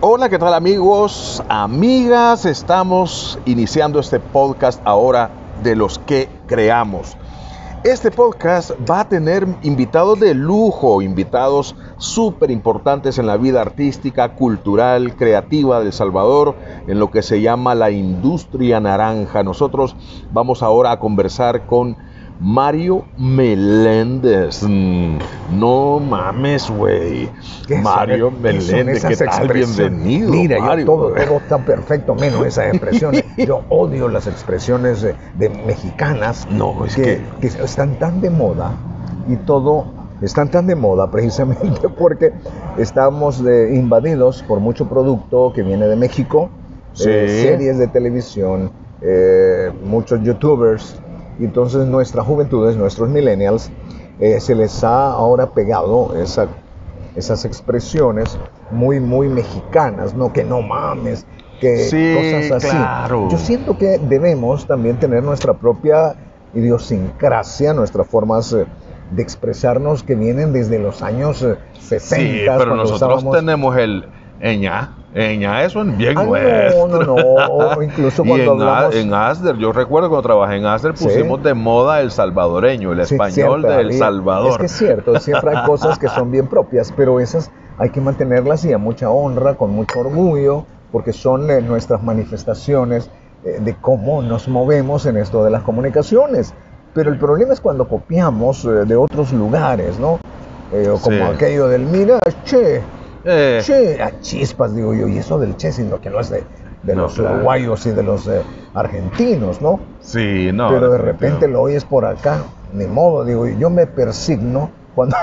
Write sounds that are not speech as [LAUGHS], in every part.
Hola, ¿qué tal amigos, amigas? Estamos iniciando este podcast ahora de los que creamos. Este podcast va a tener invitados de lujo, invitados súper importantes en la vida artística, cultural, creativa de El Salvador, en lo que se llama la industria naranja. Nosotros vamos ahora a conversar con Mario Meléndez. Mm, no mames, güey. Mario Meléndez, ¿qué tal? Bienvenido. Mira, Mario. Yo todo, está perfecto, menos esas expresiones. [LAUGHS] Yo odio las expresiones de, mexicanas no, es que, están tan de moda y todo están tan de moda precisamente [LAUGHS] porque estamos invadidos por mucho producto que viene de México, eh, series de televisión, eh, muchos youtubers, entonces nuestras juventudes, nuestros millennials, eh, se les ha ahora pegado esa, esas expresiones muy, muy mexicanas, ¿no? Que no mames, que cosas así. Yo siento que debemos también tener nuestra propia idiosincrasia, nuestras formas eh, de expresarnos que vienen desde los años 60. Eh, sí, pero nosotros tenemos el ña en eso bien ah, No, no, no. Incluso [LAUGHS] cuando en, hablamos... en Asder, yo recuerdo cuando trabajé en Asder, pusimos de moda el salvadoreño, el español de El Salvador. Es que es cierto, siempre hay cosas que son bien propias, pero esas hay que mantenerlas y a mucha honra, con mucho orgullo, porque son eh, nuestras manifestaciones eh, de cómo nos movemos en esto de las comunicaciones. Pero el problema es cuando copiamos eh, de otros lugares, ¿no? como aquello del, mira, che, eh. Che, a chispas, digo yo, y eso del che, sino que no es de, los uruguayos y de los eh, argentinos, ¿no? Sí, no. Pero de repente lo oyes por acá, ni modo, digo, yo me persigno cuando,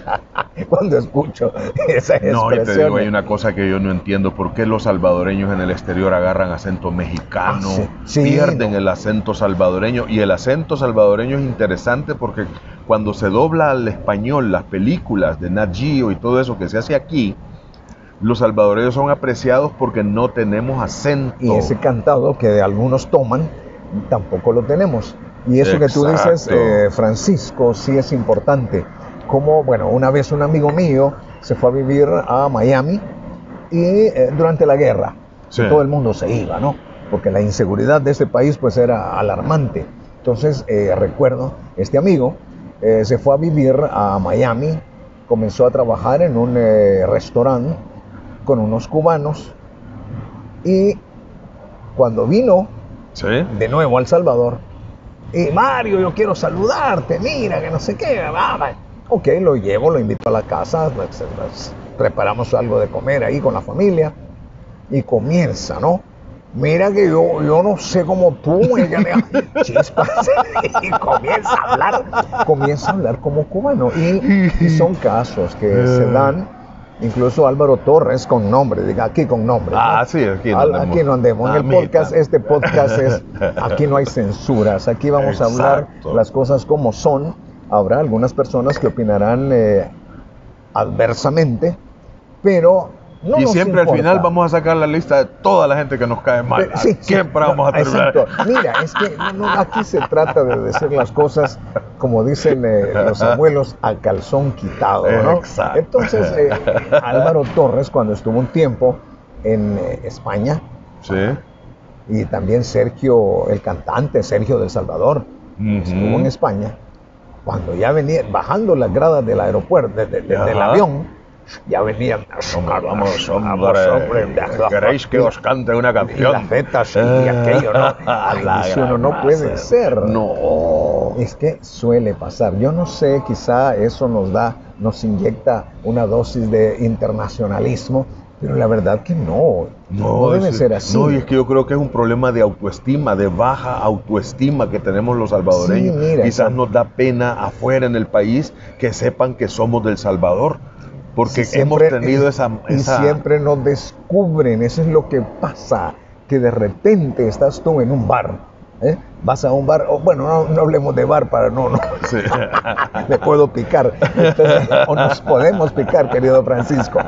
[LAUGHS] cuando escucho esa expresión. No, y te digo, hay una cosa que yo no entiendo, ¿por qué los salvadoreños en el exterior agarran acento mexicano, ah, pierden el acento salvadoreño? Y el acento salvadoreño es interesante porque cuando se dobla al español las películas de Nat Geo y todo eso que se hace aquí, los salvadoreños son apreciados porque no tenemos acento. Y ese cantado que algunos toman, tampoco lo tenemos. Y eso que tú dices, eh, Francisco, sí es importante. Como, bueno, una vez un amigo mío se fue a vivir a Miami y eh, durante la guerra todo el mundo se iba, ¿no? Porque la inseguridad de ese país pues era alarmante. Entonces eh, recuerdo, este amigo eh, se fue a vivir a Miami, comenzó a trabajar en un restaurante con unos cubanos y cuando vino de nuevo a El Salvador, y Mario, yo quiero saludarte, mira, que no sé qué, ok, lo llevo, lo invito a la casa, pues, pues, preparamos algo de comer ahí con la familia y comienza, ¿no? Mira que yo, yo no sé cómo tú, [LAUGHS] chispas, y comienza a hablar, comienza a hablar como cubano. Y, son casos que [LAUGHS] se dan, incluso Álvaro Torres con nombre, diga aquí con nombre. Ah, sí, aquí no andemos. Aquí no andemos. En el podcast, este podcast es, aquí no hay censuras, aquí vamos a hablar las cosas como son. Habrá algunas personas que opinarán eh, adversamente, pero y siempre al final vamos a sacar la lista de toda la gente que nos cae mal. siempre vamos a terminar. Mira, es que aquí se trata de decir las cosas, como dicen eh, los abuelos, a calzón quitado. ¿no? Entonces, eh, Álvaro Torres, cuando estuvo un tiempo en eh, España, y también Sergio, el cantante Sergio del Salvador, estuvo en España, cuando ya venía bajando las gradas del aeropuerto, del avión, ya venían. Vamos, hombre, hombre, ¿Queréis que os cante una canción? Y las y, aquello, ¿no? [LAUGHS] Ay, no puede ser. No. Es que suele pasar. Yo no sé, quizá eso nos da, nos inyecta una dosis de internacionalismo, pero la verdad que no. No, debe ser así. No, y es que yo creo que es un problema de autoestima, de baja autoestima que tenemos los salvadoreños. Quizás nos da pena afuera en el país que sepan que somos del Salvador porque hemos tenido esa, Y siempre nos descubren, eso es lo que pasa, que de repente estás tú en un bar, ¿eh? vas a un bar, bueno, no, hablemos de bar para no, no, sí. [LAUGHS] me puedo picar, o nos podemos picar, querido Francisco.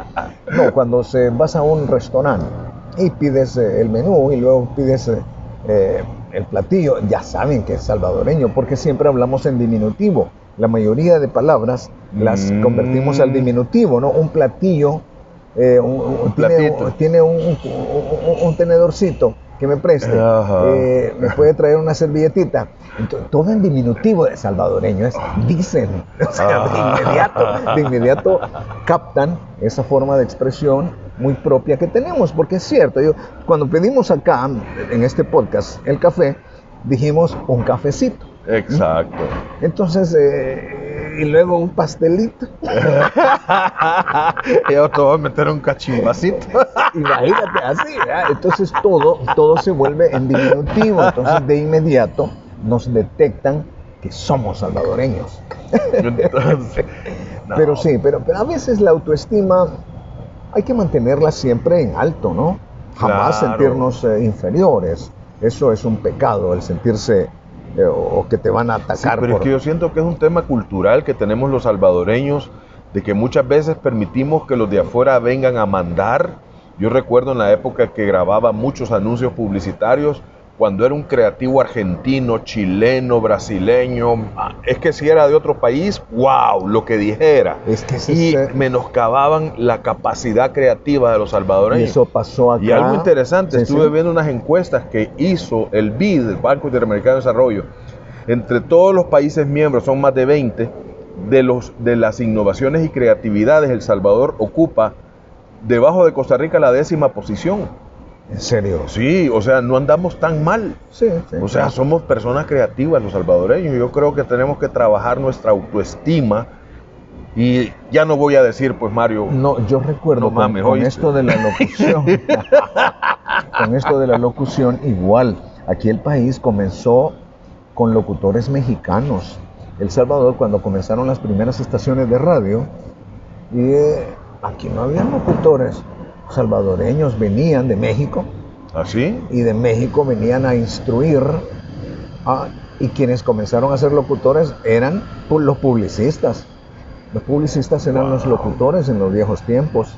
No, cuando se, vas a un restaurante y pides eh, el menú y luego pides eh, el platillo, ya saben que es salvadoreño, porque siempre hablamos en diminutivo la mayoría de palabras las convertimos al mm. diminutivo, ¿no? Un platillo eh, tiene, un, tenedorcito que me preste, eh, me puede traer una servilletita. todo en diminutivo de salvadoreño es dicen, [LAUGHS] o sea, de inmediato, de inmediato captan esa forma de expresión muy propia que tenemos, porque es cierto, yo, cuando pedimos acá en este podcast el café, dijimos un cafecito. Exacto. Entonces, eh, y luego un pastelito. y otro va a meter un cachimbacito. Imagínate, así, Entonces todo, todo se vuelve en diminutivo. Entonces, de inmediato nos detectan que somos salvadoreños. [LAUGHS] Pero sí, pero, pero a veces la autoestima hay que mantenerla siempre en alto, ¿no? Jamás sentirnos eh, inferiores. Eso es un pecado, el sentirse eh, o que te van a atacar. pero es que yo siento que es un tema cultural que tenemos los salvadoreños, de que muchas veces permitimos que los de afuera vengan a mandar. Yo recuerdo en la época que grababa muchos anuncios publicitarios, cuando era un creativo argentino, chileno, brasileño, es que si era de otro país, wow, lo que dijera. Es que y menoscababan la capacidad creativa de los salvadoreños. Y eso pasó acá. Y algo interesante, estuve viendo unas encuestas que hizo el BID, el Banco Interamericano de Desarrollo, entre todos los países miembros, son más de 20, de, los, de las innovaciones y creatividades, El Salvador ocupa debajo de Costa Rica la décima posición. ¿En serio? Sí, o sea, no andamos tan mal. Sí, sí. O sea, somos personas creativas los salvadoreños. Yo creo que tenemos que trabajar nuestra autoestima. Y ya no voy a decir, pues Mario. No, yo recuerdo con, esto de la locución. [LAUGHS] con esto de la locución, igual. Aquí el país comenzó con locutores mexicanos. El Salvador, cuando comenzaron las primeras estaciones de radio, y eh, aquí no había locutores salvadoreños venían de México. ¿Así? ¿Ah, y de México venían a instruir. y quienes comenzaron a ser locutores eran los publicistas. Los publicistas eran los locutores en los viejos tiempos,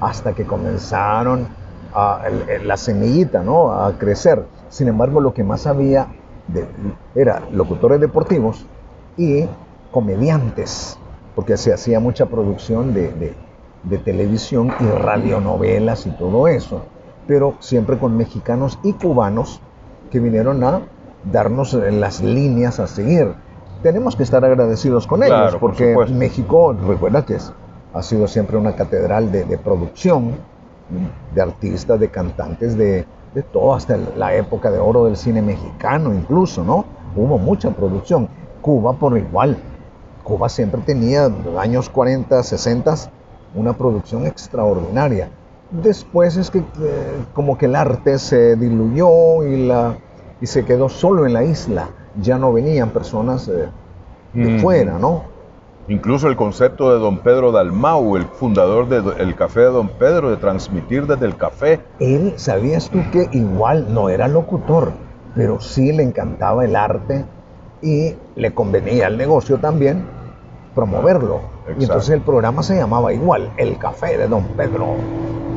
hasta que comenzaron a, la semillita ¿no? a crecer. Sin embargo, lo que más había de, era locutores deportivos y comediantes, porque se hacía mucha producción de, de televisión y radionovelas y todo eso, pero siempre con mexicanos y cubanos que vinieron a darnos las líneas a seguir. Tenemos que estar agradecidos con ellos, porque México, recuerda que es, ha sido siempre una catedral de, producción, de artistas, de cantantes, de, de todo, hasta la época de oro del cine mexicano incluso, ¿no? Hubo mucha producción. Cuba por igual. Cuba siempre tenía años 40, 60 una producción extraordinaria. Después es que eh, como que el arte se diluyó y, la, y se quedó solo en la isla. Ya no venían personas eh, de fuera, ¿no? Incluso el concepto de don Pedro Dalmau, el fundador del Café de don Pedro, de transmitir desde el café. Él, ¿sabías tú que igual no era locutor, pero sí le encantaba el arte y le convenía al negocio también promoverlo? Y entonces el programa se llamaba igual, El Café de Don Pedro.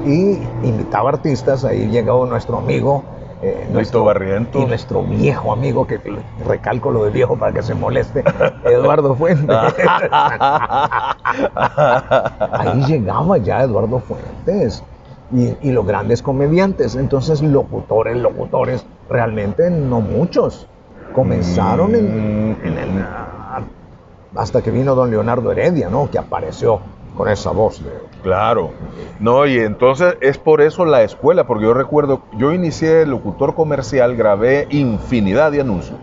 Y invitaba artistas, ahí llegó nuestro amigo. Eh, nuestro Barriento. Y nuestro viejo amigo, que recalco lo de viejo para que se moleste, [LAUGHS] Eduardo Fuentes. [LAUGHS] ahí llegaba ya Eduardo Fuentes. Y, los grandes comediantes. Entonces, locutores, locutores, realmente no muchos. Comenzaron en, en el hasta que vino don Leonardo Heredia, ¿no? Que apareció con esa voz. Claro. No, y entonces es por eso la escuela, porque yo recuerdo, yo inicié el locutor comercial, grabé infinidad de anuncios.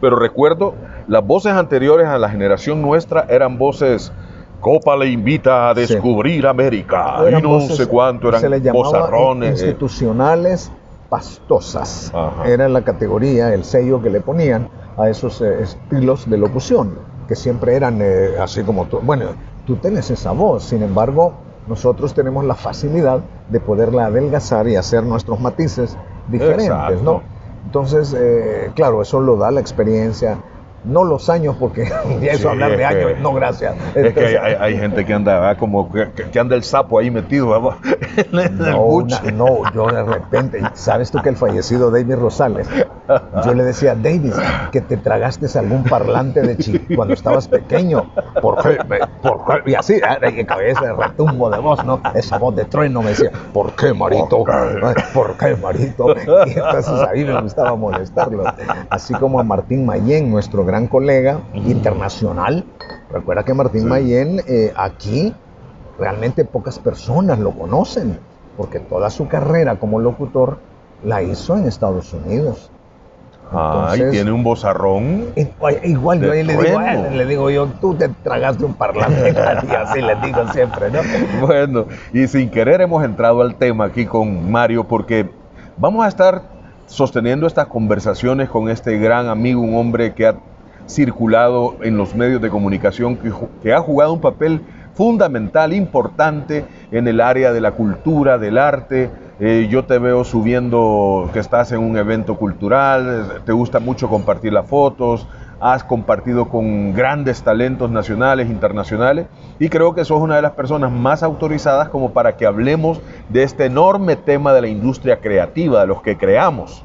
Pero recuerdo, las voces anteriores a la generación nuestra eran voces Copa le invita a descubrir América. y no sé cuánto eran se le bozarrones. Eh. Institucionales pastosas. Era la categoría, el sello que le ponían a esos eh, estilos de locución que siempre eran eh, así como tú. Bueno, tú tienes esa voz, sin embargo, nosotros tenemos la facilidad de poderla adelgazar y hacer nuestros matices diferentes, ¿no? Entonces, eh, claro, eso lo da la experiencia, no los años, porque [LAUGHS] ya eso hablar de años, no gracias. es que hay, gente que anda como que, anda el sapo ahí metido [LAUGHS] en el no, no, yo de repente, ¿sabes tú que el fallecido David Rosales? Yo le decía, David, que te tragaste algún parlante de chico cuando estabas pequeño. ¿Por qué? ¿Por Y así, de cabeza, de retumbo de voz, ¿no? Esa voz de trueno me decía, ¿por qué, marito? ¿Por qué, marito? Y entonces ahí me gustaba molestarlo. Así como a Martín Mayén, nuestro gran colega internacional. Recuerda que Martín Mayén eh, aquí realmente pocas personas lo conocen, porque toda su carrera como locutor la hizo en Estados Unidos. Ah, y tiene un bozarrón. Igual yo ahí le digo, le digo yo, tú te tragaste un parlante, [LAUGHS] y así le digo siempre, ¿no? Bueno, y sin querer hemos entrado al tema aquí con Mario, porque vamos a estar sosteniendo estas conversaciones con este gran amigo, un hombre que ha circulado en los medios de comunicación, que, ha jugado un papel fundamental, importante en el área de la cultura, del arte. Eh, yo te veo subiendo que estás en un evento cultural, te gusta mucho compartir las fotos, has compartido con grandes talentos nacionales, internacionales, y creo que sos una de las personas más autorizadas como para que hablemos de este enorme tema de la industria creativa, de los que creamos.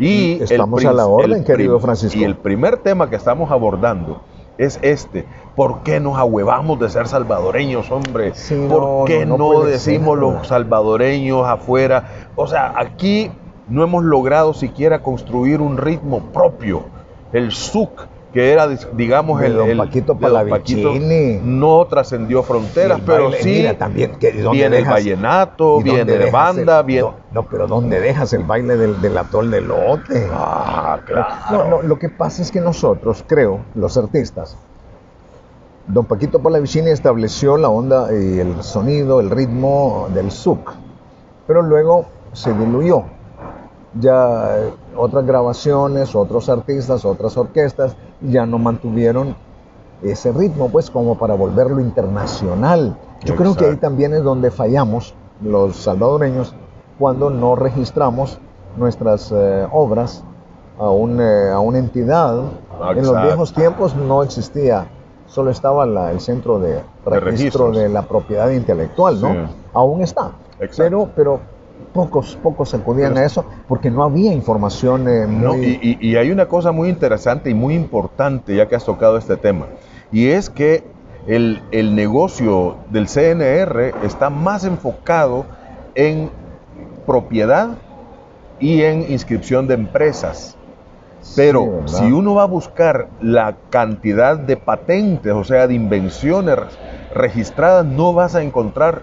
Y estamos a la orden, querido Francisco. Y el primer tema que estamos abordando es este. ¿Por qué nos ahuevamos de ser salvadoreños, hombre? ¿Por qué no, decimos los salvadoreños afuera? O sea, aquí no hemos logrado siquiera construir un ritmo propio. El SUC que era, digamos, el, don Paquito no trascendió fronteras, pero sí también, viene el vallenato, viene banda, viene... No, pero ¿dónde dejas el baile del, del atol de lote? Ah, claro. No, no, lo que pasa es que nosotros, creo, los artistas, don Paquito Palavicini estableció la onda y el sonido, el ritmo del SUC, pero luego se diluyó. Ya otras grabaciones, otros artistas, otras orquestas ya no mantuvieron ese ritmo, pues como para volverlo internacional. Yo creo que ahí también es donde fallamos los salvadoreños cuando no registramos nuestras eh, obras a, eh, a, una entidad. En los viejos tiempos no existía, solo estaba el centro de registro de, la propiedad intelectual, ¿no? Aún está. Pero, pero pocos, pocos acudían a eso porque no había información eh, muy... y, hay una cosa muy interesante y muy importante ya que has tocado este tema, y es que el, negocio del CNR está más enfocado en propiedad y en inscripción de empresas. Pero si uno va a buscar la cantidad de patentes, o sea, de invenciones registradas, no vas a encontrar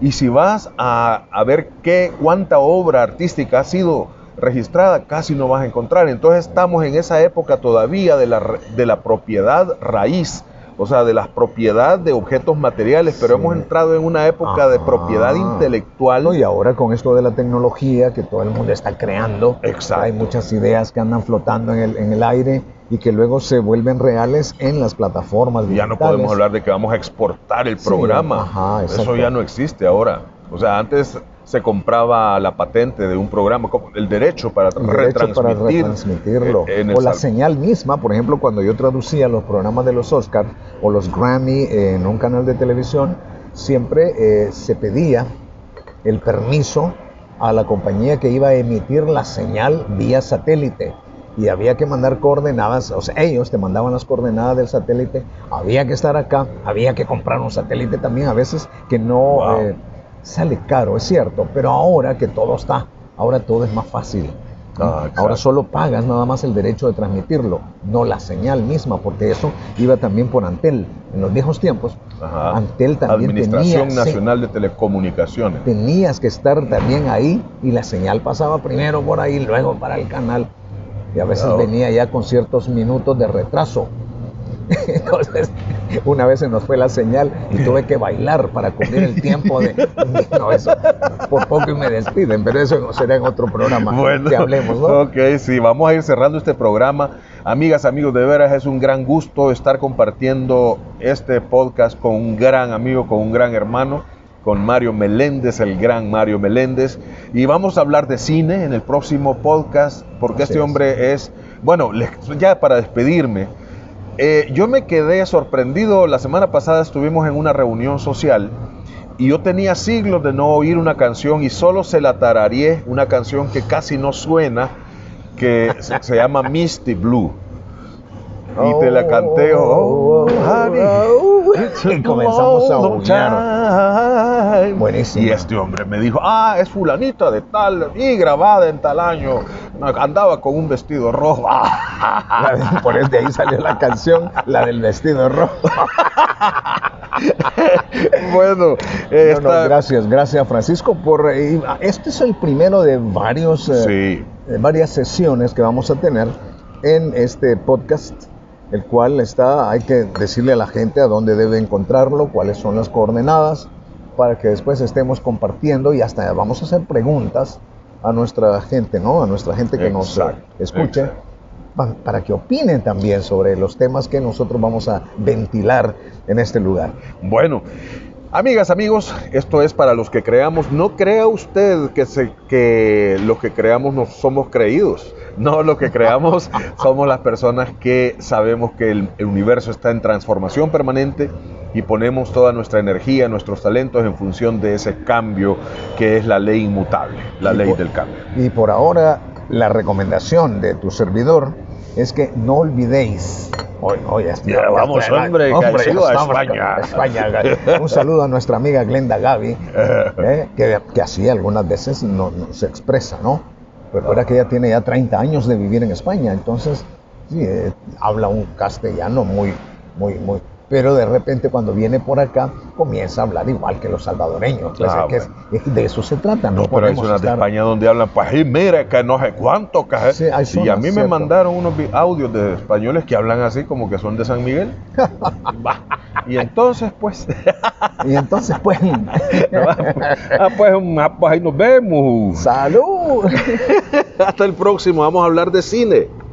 y si vas a, ver qué, cuánta obra artística ha sido registrada, casi no vas a encontrar. Entonces estamos en esa época todavía de la, de la propiedad raíz, o sea, de la propiedad de objetos materiales, pero hemos entrado en una época de propiedad intelectual. y ahora con esto de la tecnología que todo el mundo está creando, hay muchas ideas que andan flotando en el, en el aire y que luego se vuelven reales en las plataformas Ya no podemos hablar de que vamos a exportar el programa. Eso ya no existe ahora. O sea, antes se compraba la patente de un programa, el derecho para, retransmitirlo. o la señal misma, por ejemplo, cuando yo traducía los programas de los Oscars o los Grammy en un canal de televisión, siempre eh, se pedía el permiso a la compañía que iba a emitir la señal vía satélite y había que mandar coordenadas, o sea, ellos te mandaban las coordenadas del satélite, había que estar acá, había que comprar un satélite también, a veces que no eh, sale caro, es cierto, pero ahora que todo está, ahora todo es más fácil. Ah, ahora solo pagas nada más el derecho de transmitirlo, no la señal misma, porque eso iba también por Antel. En los viejos tiempos, Antel también Administración Nacional de Telecomunicaciones. Tenías que estar también ahí y la señal pasaba primero por ahí, luego para el canal y a veces venía ya con ciertos minutos de retraso. [LAUGHS] Entonces, una vez se nos fue la señal y tuve que bailar para cubrir el tiempo de... [LAUGHS] No, eso, por poco y me despiden, pero eso será en otro programa bueno, que hablemos, ¿no? Ok, sí, vamos a ir cerrando este programa. Amigas, amigos, de veras es un gran gusto estar compartiendo este podcast con un gran amigo, con un gran hermano. con Mario Meléndez, el gran Mario Meléndez. Y vamos a hablar de cine en el próximo podcast, porque este hombre es, bueno, ya para despedirme, eh, yo me quedé sorprendido, la semana pasada estuvimos en una reunión social y yo tenía siglos de no oír una canción y solo se la tarareé, una canción que casi no suena, que se llama Misty Blue y te la canté, oh, [LAUGHS] y comenzamos a aullar. Buenísimo. Y este hombre me dijo, ah, es fulanita de tal, y grabada en tal año, andaba con un vestido rojo. [LAUGHS] Por eso de ahí salió la canción, la del vestido rojo. [LAUGHS] bueno, gracias, gracias Francisco por eh, este es el primero de varios eh, varias sesiones que vamos a tener en este podcast el cual está, hay que decirle a la gente a dónde debe encontrarlo, cuáles son las coordenadas, para que después estemos compartiendo y hasta vamos a hacer preguntas a nuestra gente, ¿no? A nuestra gente que nos escuche, para que opinen también sobre los temas que nosotros vamos a ventilar en este lugar. Bueno, Amigas, amigos, esto es para los que creamos. No crea usted que, se, que los que creamos no somos creídos. No, lo que creamos [LAUGHS] somos las personas que sabemos que el, universo está en transformación permanente y ponemos toda nuestra energía, nuestros talentos en función de ese cambio que es la ley inmutable, la ley del cambio. Y por ahora, la recomendación de tu servidor es que no olvidéis vamos, hombre, a España. Un saludo a nuestra amiga Glenda Gaby, [LAUGHS] eh, que, que, así algunas veces no, se expresa, ¿no? Recuerda que ella tiene ya 30 años de vivir en España, entonces sí, eh, habla un castellano muy, muy, muy, pero de repente cuando viene por acá comienza a hablar igual que los salvadoreños. Pues, ah, de eso se trata. No, pero hay zonas de España donde hablan, pues mira, que no sé cuánto. Que... y a mí me mandaron unos audios de españoles que hablan así como que son de San Miguel. [LAUGHS] y entonces, pues... y entonces, pues... [LAUGHS] ah, pues, ah, pues ahí nos vemos. Salud. [LAUGHS] Hasta el próximo, vamos a hablar de cine.